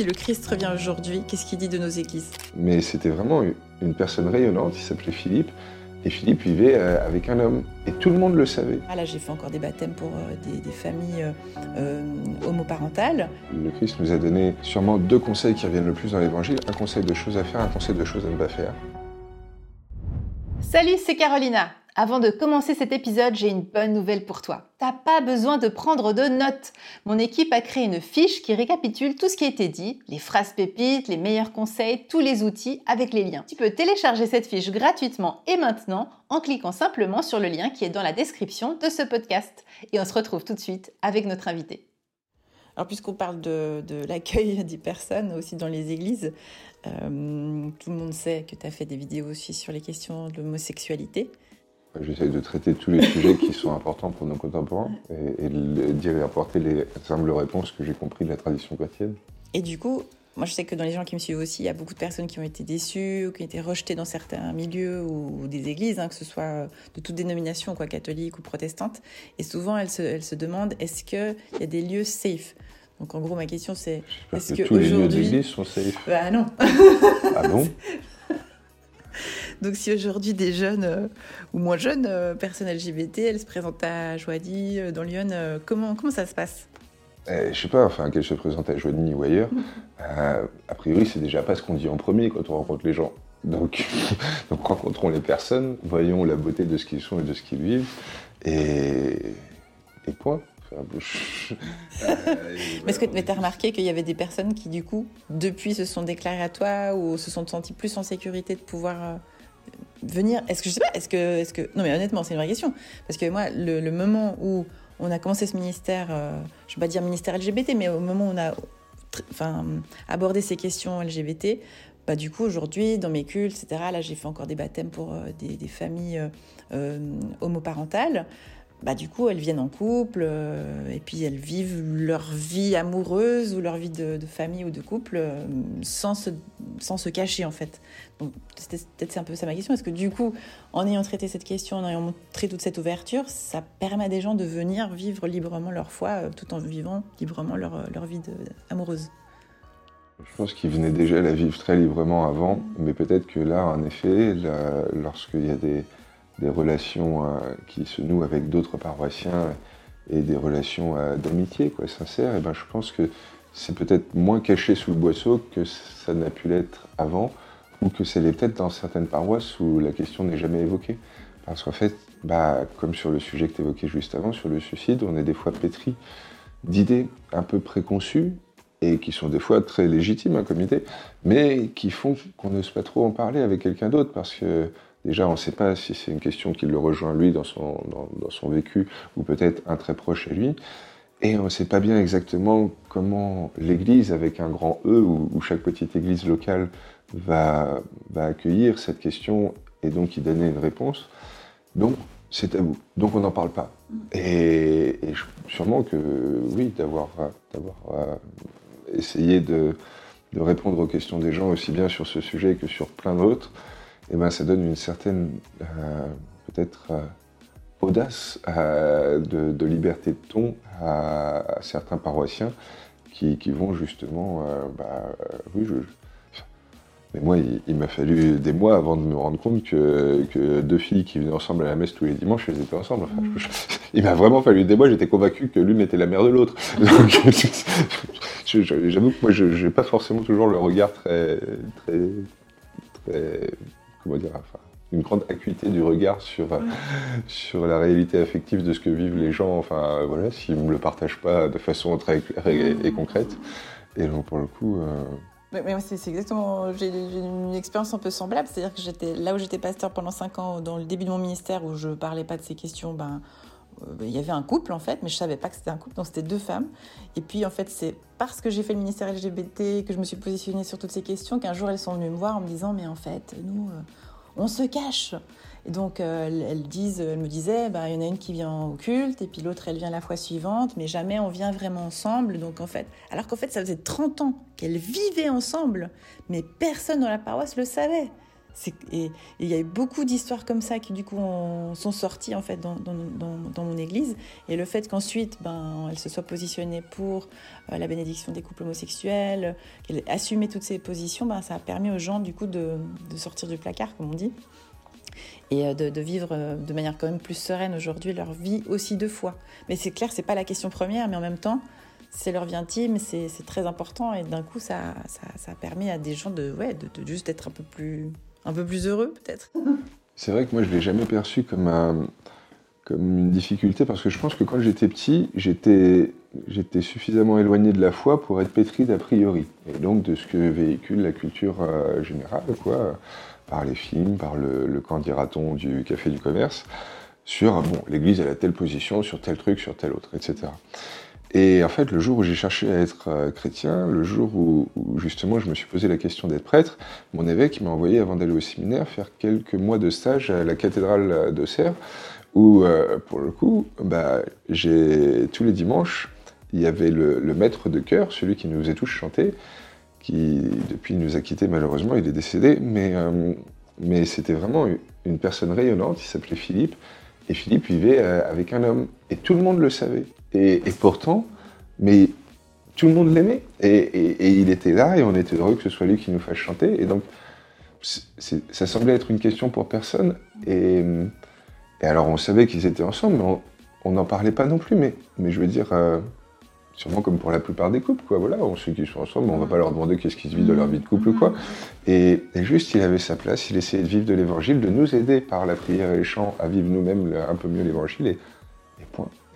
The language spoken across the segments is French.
si le Christ revient aujourd'hui, qu'est-ce qu'il dit de nos églises? Mais c'était vraiment une personne rayonnante, il s'appelait Philippe. Et Philippe vivait euh, avec un homme. Et tout le monde le savait. Ah là, j'ai fait encore des baptêmes pour euh, des, familles euh, homoparentales. Le Christ nous a donné sûrement deux conseils qui reviennent le plus dans l'Évangile. Un conseil de choses à faire, un conseil de choses à ne pas faire. Salut, c'est Carolina. Avant de commencer cet épisode, j'ai une bonne nouvelle pour toi. T'as pas besoin de prendre de notes. Mon équipe a créé une fiche qui récapitule tout ce qui a été dit, les phrases pépites, les meilleurs conseils, tous les outils avec les liens. Tu peux télécharger cette fiche gratuitement et maintenant en cliquant simplement sur le lien qui est dans la description de ce podcast. Et on se retrouve tout de suite avec notre invité. Alors puisqu'on parle de, l'accueil des personnes aussi dans les églises, euh, tout le monde sait que tu as fait des vidéos aussi sur les questions de l'homosexualité. J'essaie de traiter tous les sujets qui sont importants pour nos contemporains et, et apporter les simples réponses que j'ai compris de la tradition chrétienne. Et du coup, moi je sais que dans les gens qui me suivent aussi, il y a beaucoup de personnes qui ont été déçues ou qui ont été rejetées dans certains milieux ou, des églises, hein, que ce soit de toute dénomination, quoi, catholique ou protestante. Et souvent, elles se, elles se demandent est-ce qu'il y a des lieux safe? Donc en gros, ma question c'est est-ce que, tous les lieux d'église sont safe Bah non. ah bon? Donc si aujourd'hui des jeunes euh, ou moins jeunes euh, personnes LGBT, elles se présentent à Joady, euh, dans Lyon, comment, comment ça se passe? Eh, Je sais pas, enfin qu'elles se présentent à Joigny ou ailleurs. a priori, c'est déjà pas ce qu'on dit en premier quand on rencontre les gens. Donc, donc rencontrons les personnes, voyons la beauté de ce qu'ils sont et de ce qu'ils vivent, et, et point. Mais est-ce que tu as remarqué qu'il y avait des personnes qui, du coup, depuis se sont déclarées à toi ou se sont senties plus en sécurité de pouvoir venir Est-ce que je sais pas Est-ce que, est-ce que non mais honnêtement, c'est une vraie question parce que moi, le, moment où on a commencé ce ministère, euh, je ne vais pas dire ministère LGBT, mais au moment où on a enfin, abordé ces questions LGBT, bah, du coup, aujourd'hui, dans mes cultes, etc., là, j'ai fait encore des baptêmes pour euh, des, familles euh, homoparentales bah, du coup, elles viennent en couple euh, et puis elles vivent leur vie amoureuse ou leur vie de, famille ou de couple euh, sans, se, sans se cacher, en fait. Donc, peut-être un peu ça ma question. Est-ce que du coup, en ayant traité cette question, en ayant montré toute cette ouverture, ça permet à des gens de venir vivre librement leur foi euh, tout en vivant librement leur, leur vie amoureuse? Je pense qu'ils venaient déjà la vivre très librement avant, mais peut-être que là, en effet, lorsqu'il y a des, des relations euh, qui se nouent avec d'autres paroissiens et des relations euh, d'amitié quoi, sincères, et ben, je pense que c'est peut-être moins caché sous le boisseau que ça n'a pu l'être avant, ou que c'est peut-être dans certaines paroisses où la question n'est jamais évoquée. Parce qu'en fait, bah, comme sur le sujet que tu évoquais juste avant, sur le suicide, on est des fois pétri d'idées un peu préconçues et qui sont des fois très légitimes hein, comme idée, mais qui font qu'on n'ose pas trop en parler avec quelqu'un d'autre parce que Déjà, on ne sait pas si c'est une question qui le rejoint lui dans son, vécu ou peut-être un très proche à lui. Et on ne sait pas bien exactement comment l'Église, avec un grand E, ou, chaque petite Église locale va, accueillir cette question et donc y donner une réponse. Donc, c'est tabou. Donc, on n'en parle pas. Et, sûrement que, oui, d'avoir euh, essayé de répondre aux questions des gens aussi bien sur ce sujet que sur plein d'autres, eh ben, ça donne une certaine, euh, peut-être, euh, audace euh, de, liberté de ton à, certains paroissiens qui, vont justement, bah, oui, mais moi, il, m'a fallu des mois avant de me rendre compte que, deux filles qui venaient ensemble à la messe tous les dimanches, elles étaient ensemble. Mmh. il m'a vraiment fallu des mois, j'étais convaincu que l'une était la mère de l'autre. J'avoue que moi, je n'ai pas forcément toujours le regard très, très, très comment dire, enfin, une grande acuité du regard sur, sur la réalité affective de ce que vivent les gens, enfin voilà, s'ils ne me le partagent pas de façon très claire et, concrète. Et donc pour le coup. Euh, mais, c'est exactement. J'ai une expérience un peu semblable, c'est-à-dire que j'étais là où j'étais pasteur pendant 5 ans, dans le début de mon ministère, où je parlais pas de ces questions, ben euh, il y avait un couple en fait, mais je savais pas que c'était un couple, donc c'était deux femmes. Et puis en fait, c'est parce que j'ai fait le ministère LGBT, que je me suis positionnée sur toutes ces questions, qu'un jour elles sont venues me voir en me disant mais en fait, nous, euh, on se cache. Et donc, euh, elles, me disaient, bah, il y en a une qui vient au culte, et puis l'autre, elle vient la fois suivante, mais jamais on vient vraiment ensemble. Donc, en fait, alors qu'en fait, ça faisait 30 ans qu'elles vivaient ensemble, mais personne dans la paroisse le savait. Il y a eu beaucoup d'histoires comme ça qui du coup sont sorties en fait dans, mon église. Et le fait qu'ensuite, ben, elle se soit positionnée pour euh, la bénédiction des couples homosexuels, qu'elle ait assumé toutes ces positions, ben, ça a permis aux gens du coup de, de sortir du placard, comme on dit, et euh, de, vivre euh, de manière quand même plus sereine aujourd'hui leur vie aussi deux fois. Mais c'est clair, c'est pas la question première, mais en même temps, c'est leur vie intime, c'est très important et d'un coup, ça, ça, ça, permet à des gens de, ouais, de, de juste être un peu plus un peu plus heureux peut-être C'est vrai que moi je ne l'ai jamais perçu comme, une difficulté parce que je pense que quand j'étais petit, j'étais, suffisamment éloigné de la foi pour être pétri d'a priori et donc de ce que véhicule la culture euh, générale, quoi, par les films, par le, le on du café du commerce, sur bon, l'Église elle a telle position sur tel truc, sur tel autre, etc. Et en fait, le jour où j'ai cherché à être euh, chrétien, le jour où, justement je me suis posé la question d'être prêtre, mon évêque m'a envoyé avant d'aller au séminaire faire quelques mois de stage à la cathédrale d'Auxerre, où euh, pour le coup, bah, tous les dimanches, il y avait le, maître de chœur, celui qui nous faisait tous chanter, qui depuis nous a quittés malheureusement, il est décédé, mais, euh, mais c'était vraiment une personne rayonnante, il s'appelait Philippe, et Philippe vivait avec un homme, et tout le monde le savait. Et, pourtant, mais tout le monde l'aimait. Et, il était là et on était heureux que ce soit lui qui nous fasse chanter. Et donc, ça semblait être une question pour personne. Et, alors, on savait qu'ils étaient ensemble, mais on n'en parlait pas non plus. Mais, je veux dire, euh, sûrement comme pour la plupart des couples, quoi. Voilà, on sait qu'ils sont ensemble, mais on va pas leur demander qu'est-ce qui se vit de leur vie de couple, quoi. Et, juste, il avait sa place, il essayait de vivre de l'évangile, de nous aider par la prière et les chants à vivre nous-mêmes un peu mieux l'évangile.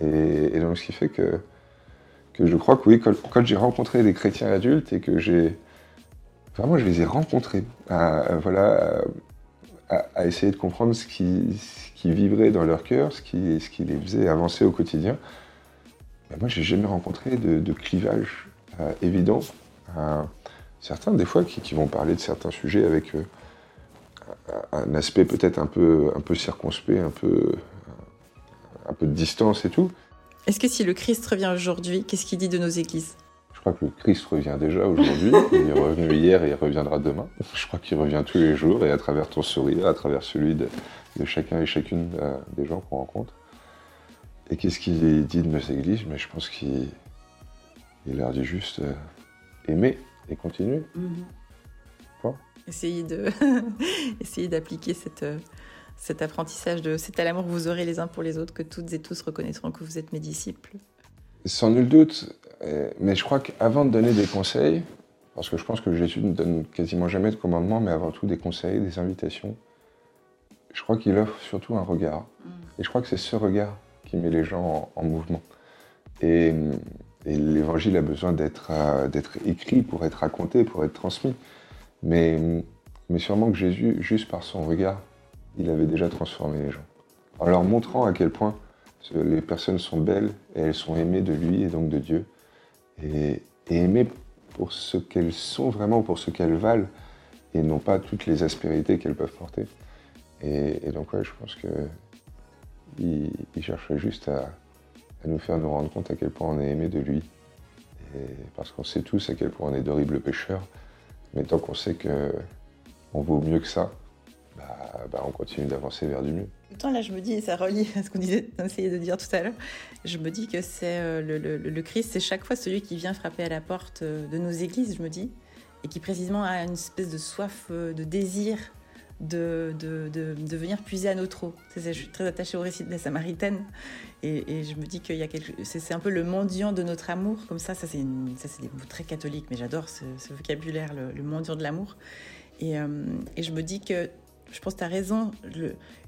Et donc, ce qui fait que, que je crois que oui, quand, j'ai rencontré des chrétiens adultes et que j'ai. Vraiment, je les ai rencontrés, à, voilà, à, essayer de comprendre ce qui, qui vibrait dans leur cœur, ce qui, ce qui les faisait avancer au quotidien. Ben moi, j'ai jamais rencontré de, clivage euh, évident. Euh, certains, des fois, qui, vont parler de certains sujets avec euh, un aspect peut-être un peu, un peu circonspect, un peu, un peu de distance et tout. Est-ce que si le Christ revient aujourd'hui, qu'est-ce qu'il dit de nos églises? Je crois que le Christ revient déjà aujourd'hui. il est revenu hier et il reviendra demain. Je crois qu'il revient tous les jours et à travers ton sourire, à travers celui de, chacun et chacune euh, des gens qu'on rencontre. Et qu'est-ce qu'il dit de nos églises? Mais je pense qu'il leur dit juste euh, aimer et continuer. Essayez de essayer d'appliquer cette euh, cet apprentissage de c'est à l'amour que vous aurez les uns pour les autres que toutes et tous reconnaîtront que vous êtes mes disciples Sans nul doute, euh, mais je crois qu'avant de donner des conseils, parce que je pense que Jésus ne donne quasiment jamais de commandements, mais avant tout des conseils, des invitations, je crois qu'il offre surtout un regard. Mm. Et je crois que c'est ce regard qui met les gens en, mouvement. Et, l'évangile a besoin euh, d'être écrit pour être raconté, pour être transmis. Mais, mais sûrement que Jésus, juste par son regard, il avait déjà transformé les gens. En leur montrant à quel point les personnes sont belles et elles sont aimées de lui et donc de Dieu. Et, aimées pour ce qu'elles sont vraiment, pour ce qu'elles valent, et non pas toutes les aspérités qu'elles peuvent porter. Et, donc je pense que il, juste à, nous faire nous rendre compte à quel point on est aimé de lui. parce qu'on sait tous à quel point on est d'horribles pécheurs, mais tant qu'on sait qu'on vaut mieux que ça, bah, bah, on continue d'avancer vers du mieux. Temps là, je me dis, et ça relie à ce qu'on essayait de dire tout à l'heure, je me dis que c'est euh, le, Christ, c'est chaque fois celui qui vient frapper à la porte euh, de nos églises, je me dis, et qui précisément a une espèce de soif, euh, de désir de, de, venir puiser à notre eau. je suis très attachée au récit de la Samaritaine et, je me dis quelque c'est un peu le mendiant de notre amour, comme ça, ça c'est des mots très catholiques, mais j'adore ce, vocabulaire, le, mendiant de l'amour. Et, je me dis que je pense que tu as raison.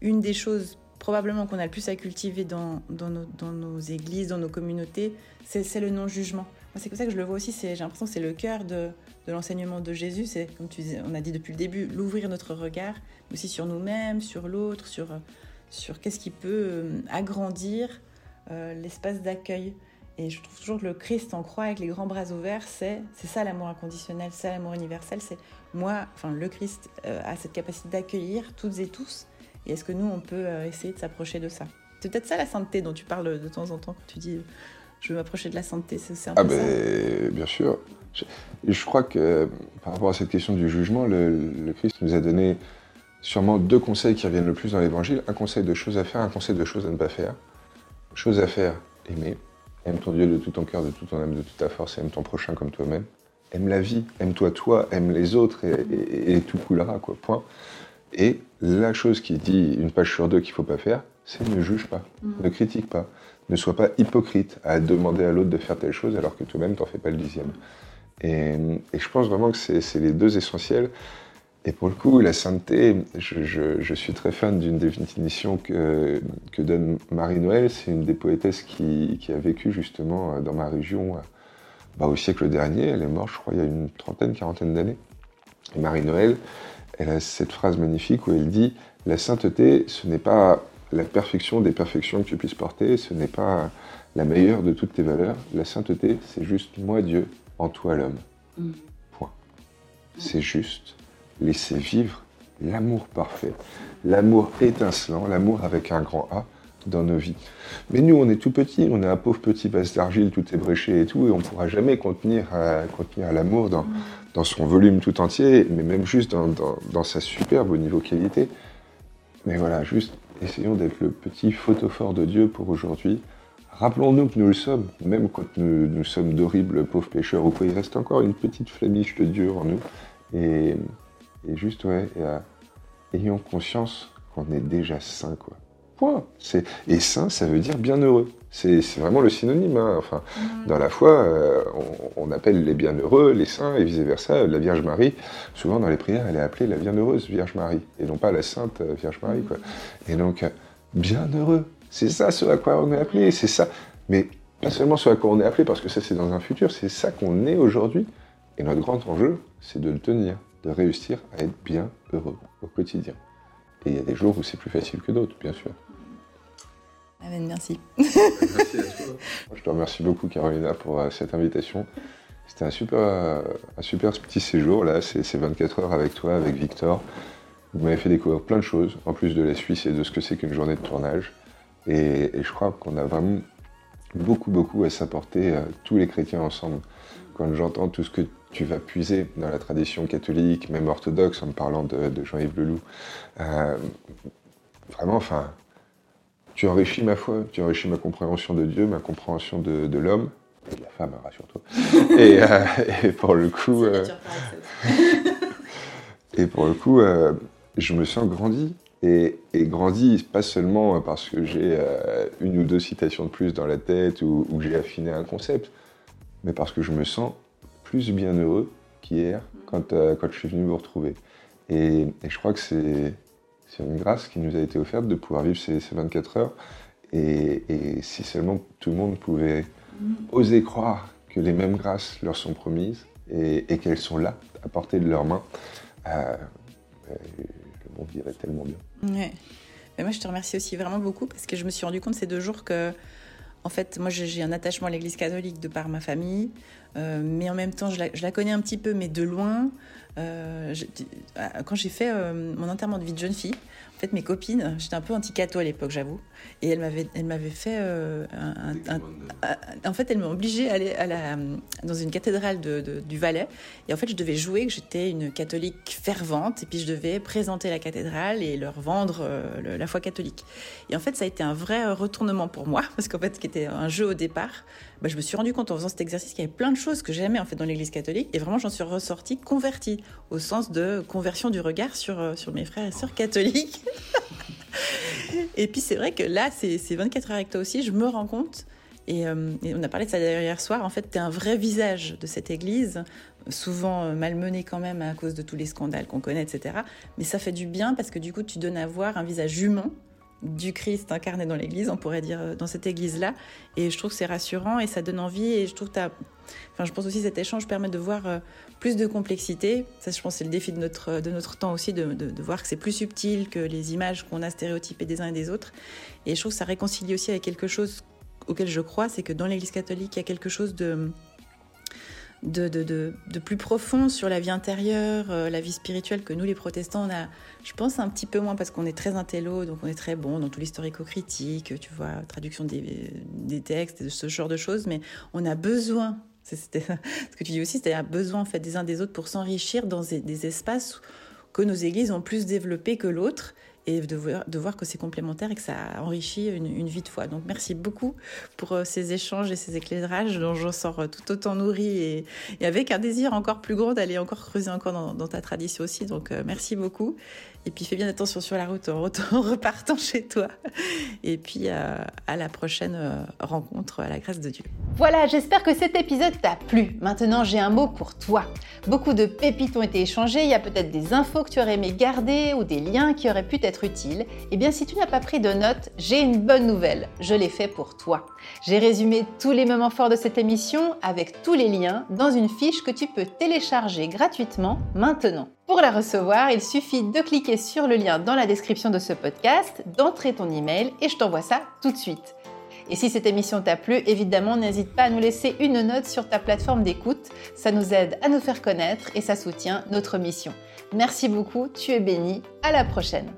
une des choses probablement qu'on a le plus à cultiver dans, dans, nos, églises, dans nos communautés, c'est le non-jugement. C'est comme ça que je le vois aussi. J'ai l'impression que c'est le cœur de, l'enseignement de Jésus. C'est, comme tu disais, on a dit depuis le début, l'ouvrir notre regard, aussi sur nous-mêmes, sur l'autre, sur, sur qu'est-ce qui peut euh, agrandir euh, l'espace d'accueil. Et je trouve toujours que le Christ en croix avec les grands bras ouverts, c'est ça l'amour inconditionnel, c'est l'amour universel. C'est moi, enfin le Christ euh, a cette capacité d'accueillir toutes et tous. Et est-ce que nous, on peut euh, essayer de s'approcher de ça? C'est peut-être ça la sainteté dont tu parles de temps en temps quand tu dis je veux m'approcher de la sainteté. C'est un ah ben, bien sûr. Je, je, crois que par rapport à cette question du jugement, le, Christ nous a donné sûrement deux conseils qui reviennent le plus dans l'évangile. Un conseil de choses à faire, un conseil de choses à ne pas faire. Chose à faire, aimer. Aime ton Dieu de tout ton cœur, de toute ton âme, de toute ta force, et aime ton prochain comme toi-même. Aime la vie, aime-toi toi, aime les autres, et, tout coulera, quoi, point. Et la chose qui dit une page sur deux qu'il ne faut pas faire, c'est ne juge pas, mm. ne critique pas, ne sois pas hypocrite à demander à l'autre de faire telle chose alors que toi-même t'en fais pas le dixième. Et, je pense vraiment que c'est les deux essentiels. Et pour le coup, la sainteté, je, suis très fan d'une définition que, que, donne Marie-Noël. C'est une des poétesses qui, qui, a vécu justement dans ma région bah, au siècle dernier. Elle est morte, je crois, il y a une trentaine, quarantaine d'années. Et Marie-Noël, elle a cette phrase magnifique où elle dit La sainteté, ce n'est pas la perfection des perfections que tu puisses porter, ce n'est pas la meilleure de toutes tes valeurs. La sainteté, c'est juste moi, Dieu, en toi, l'homme. Mm. Point. C'est juste laisser vivre l'amour parfait, l'amour étincelant, l'amour avec un grand A dans nos vies. Mais nous, on est tout petit, on est un pauvre petit vase d'argile tout ébréché et tout, et on ne pourra jamais contenir, euh, l'amour dans, son volume tout entier, mais même juste dans, sa superbe au niveau qualité. Mais voilà, juste essayons d'être le petit photophore de Dieu pour aujourd'hui. Rappelons-nous que nous le sommes, même quand nous, sommes d'horribles pauvres pécheurs ou quoi, il reste encore une petite flamiche de Dieu en nous. Et juste, ouais, ayons conscience qu'on est déjà saint, quoi. Point. Et saint, ça veut dire bienheureux. C'est vraiment le synonyme. Hein. Enfin, mm. Dans la foi, euh, on, appelle les bienheureux les saints et vice-versa. La Vierge Marie, souvent dans les prières, elle est appelée la bienheureuse Vierge Marie, et non pas la sainte euh, Vierge Marie. Quoi. Et donc, bienheureux, c'est ça ce à quoi on est appelé, c'est ça. Mais pas seulement ce à quoi on est appelé, parce que ça c'est dans un futur, c'est ça qu'on est aujourd'hui. Et notre grand enjeu, c'est de le tenir de réussir à être bien heureux au quotidien. Et il y a des jours où c'est plus facile que d'autres, bien sûr. Amen, merci. merci à toi. Je te remercie beaucoup, Carolina, pour euh, cette invitation. C'était un super, un super petit séjour, là, ces 24 heures avec toi, avec Victor. Vous m'avez fait découvrir plein de choses, en plus de la Suisse et de ce que c'est qu'une journée de tournage. Et, je crois qu'on a vraiment beaucoup, beaucoup à s'apporter, euh, tous les chrétiens ensemble. Quand j'entends tout ce que tu vas puiser dans la tradition catholique, même orthodoxe, en me parlant de, Jean-Yves Leloup. Euh, vraiment, enfin, tu enrichis ma foi, tu enrichis ma compréhension de Dieu, ma compréhension de, l'homme, et de la femme, rassure-toi. et, euh, et, pour le coup, euh, et pour le coup, je me sens grandi. Et, et, grandi, pas seulement parce que j'ai une ou deux citations de plus dans la tête ou, ou j'ai affiné un concept, mais parce que je me sens plus bienheureux qu'hier quand, euh, quand je suis venu vous retrouver. Et, je crois que c'est une grâce qui nous a été offerte de pouvoir vivre ces, 24 heures. Et, si seulement tout le monde pouvait oser croire que les mêmes grâces leur sont promises et, qu'elles sont là, à portée de leurs mains, euh, le monde irait tellement bien. Ouais. Mais moi, je te remercie aussi vraiment beaucoup parce que je me suis rendu compte ces deux jours que, en fait, moi, j'ai un attachement à l'Église catholique de par ma famille. Euh, mais en même temps, je la, connais un petit peu, mais de loin. Euh, quand j'ai fait euh, mon enterrement de vie de jeune fille, fait, mes copines, j'étais un peu anti-cato à l'époque, j'avoue, et elles m'avaient, elles m'avaient fait un, En fait, elles m'ont obligée à aller à la, dans une cathédrale de, du Valais, et en fait, je devais jouer que j'étais une catholique fervente, et puis je devais présenter la cathédrale et leur vendre la foi catholique. Et en fait, ça a été un vrai retournement pour moi, parce qu'en fait, ce qui était un jeu au départ, bah, je me suis rendu compte en faisant cet exercice qu'il y avait plein de choses que j'aimais en fait dans l'Église catholique et vraiment j'en suis ressortie convertie au sens de conversion du regard sur, euh, sur mes frères et sœurs catholiques. et puis c'est vrai que là, ces, 24 heures avec toi aussi, je me rends compte euh, et, on a parlé de ça hier soir. En fait, tu es un vrai visage de cette église, souvent euh, malmené quand même à cause de tous les scandales qu'on connaît, etc. Mais ça fait du bien parce que du coup, tu donnes à voir un visage humain du Christ incarné dans l'Église, on pourrait dire, euh, dans cette Église-là. Et je trouve que c'est rassurant et ça donne envie. Et je trouve que Enfin, je pense aussi que cet échange permet de voir euh, plus de complexité. Ça, je pense, c'est le défi de notre, de notre temps aussi, de, de, voir que c'est plus subtil que les images qu'on a stéréotypées des uns et des autres. Et je trouve que ça réconcilie aussi avec quelque chose auquel je crois, c'est que dans l'Église catholique, il y a quelque chose de de, plus profond sur la vie intérieure, euh, la vie spirituelle que nous, les protestants, on a, je pense, un petit peu moins parce qu'on est très intello, donc on est très bon dans tout l'historico-critique, tu vois, traduction des, des textes, ce genre de choses, mais on a besoin, c'était ce que tu dis aussi, c'est-à-dire besoin en fait des uns des autres pour s'enrichir dans des, espaces que nos églises ont plus développé que l'autre et de voir, que c'est complémentaire et que ça enrichit une, vie de foi. Donc merci beaucoup pour euh, ces échanges et ces éclairages dont j'en sors euh, tout autant nourri et, avec un désir encore plus grand d'aller encore creuser encore dans, ta tradition aussi. Donc euh, merci beaucoup. Et puis fais bien attention sur la route en, repartant chez toi. Et puis à la prochaine rencontre à la grâce de Dieu. Voilà, j'espère que cet épisode t'a plu. Maintenant, j'ai un mot pour toi. Beaucoup de pépites ont été échangées. Il y a peut-être des infos que tu aurais aimé garder ou des liens qui auraient pu être utiles. Eh bien, si tu n'as pas pris de notes, j'ai une bonne nouvelle. Je l'ai fait pour toi. J'ai résumé tous les moments forts de cette émission avec tous les liens dans une fiche que tu peux télécharger gratuitement maintenant. Pour la recevoir, il suffit de cliquer sur le lien dans la description de ce podcast, d'entrer ton email et je t'envoie ça tout de suite. Et si cette émission t'a plu, évidemment, n'hésite pas à nous laisser une note sur ta plateforme d'écoute. Ça nous aide à nous faire connaître et ça soutient notre mission. Merci beaucoup, tu es béni. À la prochaine.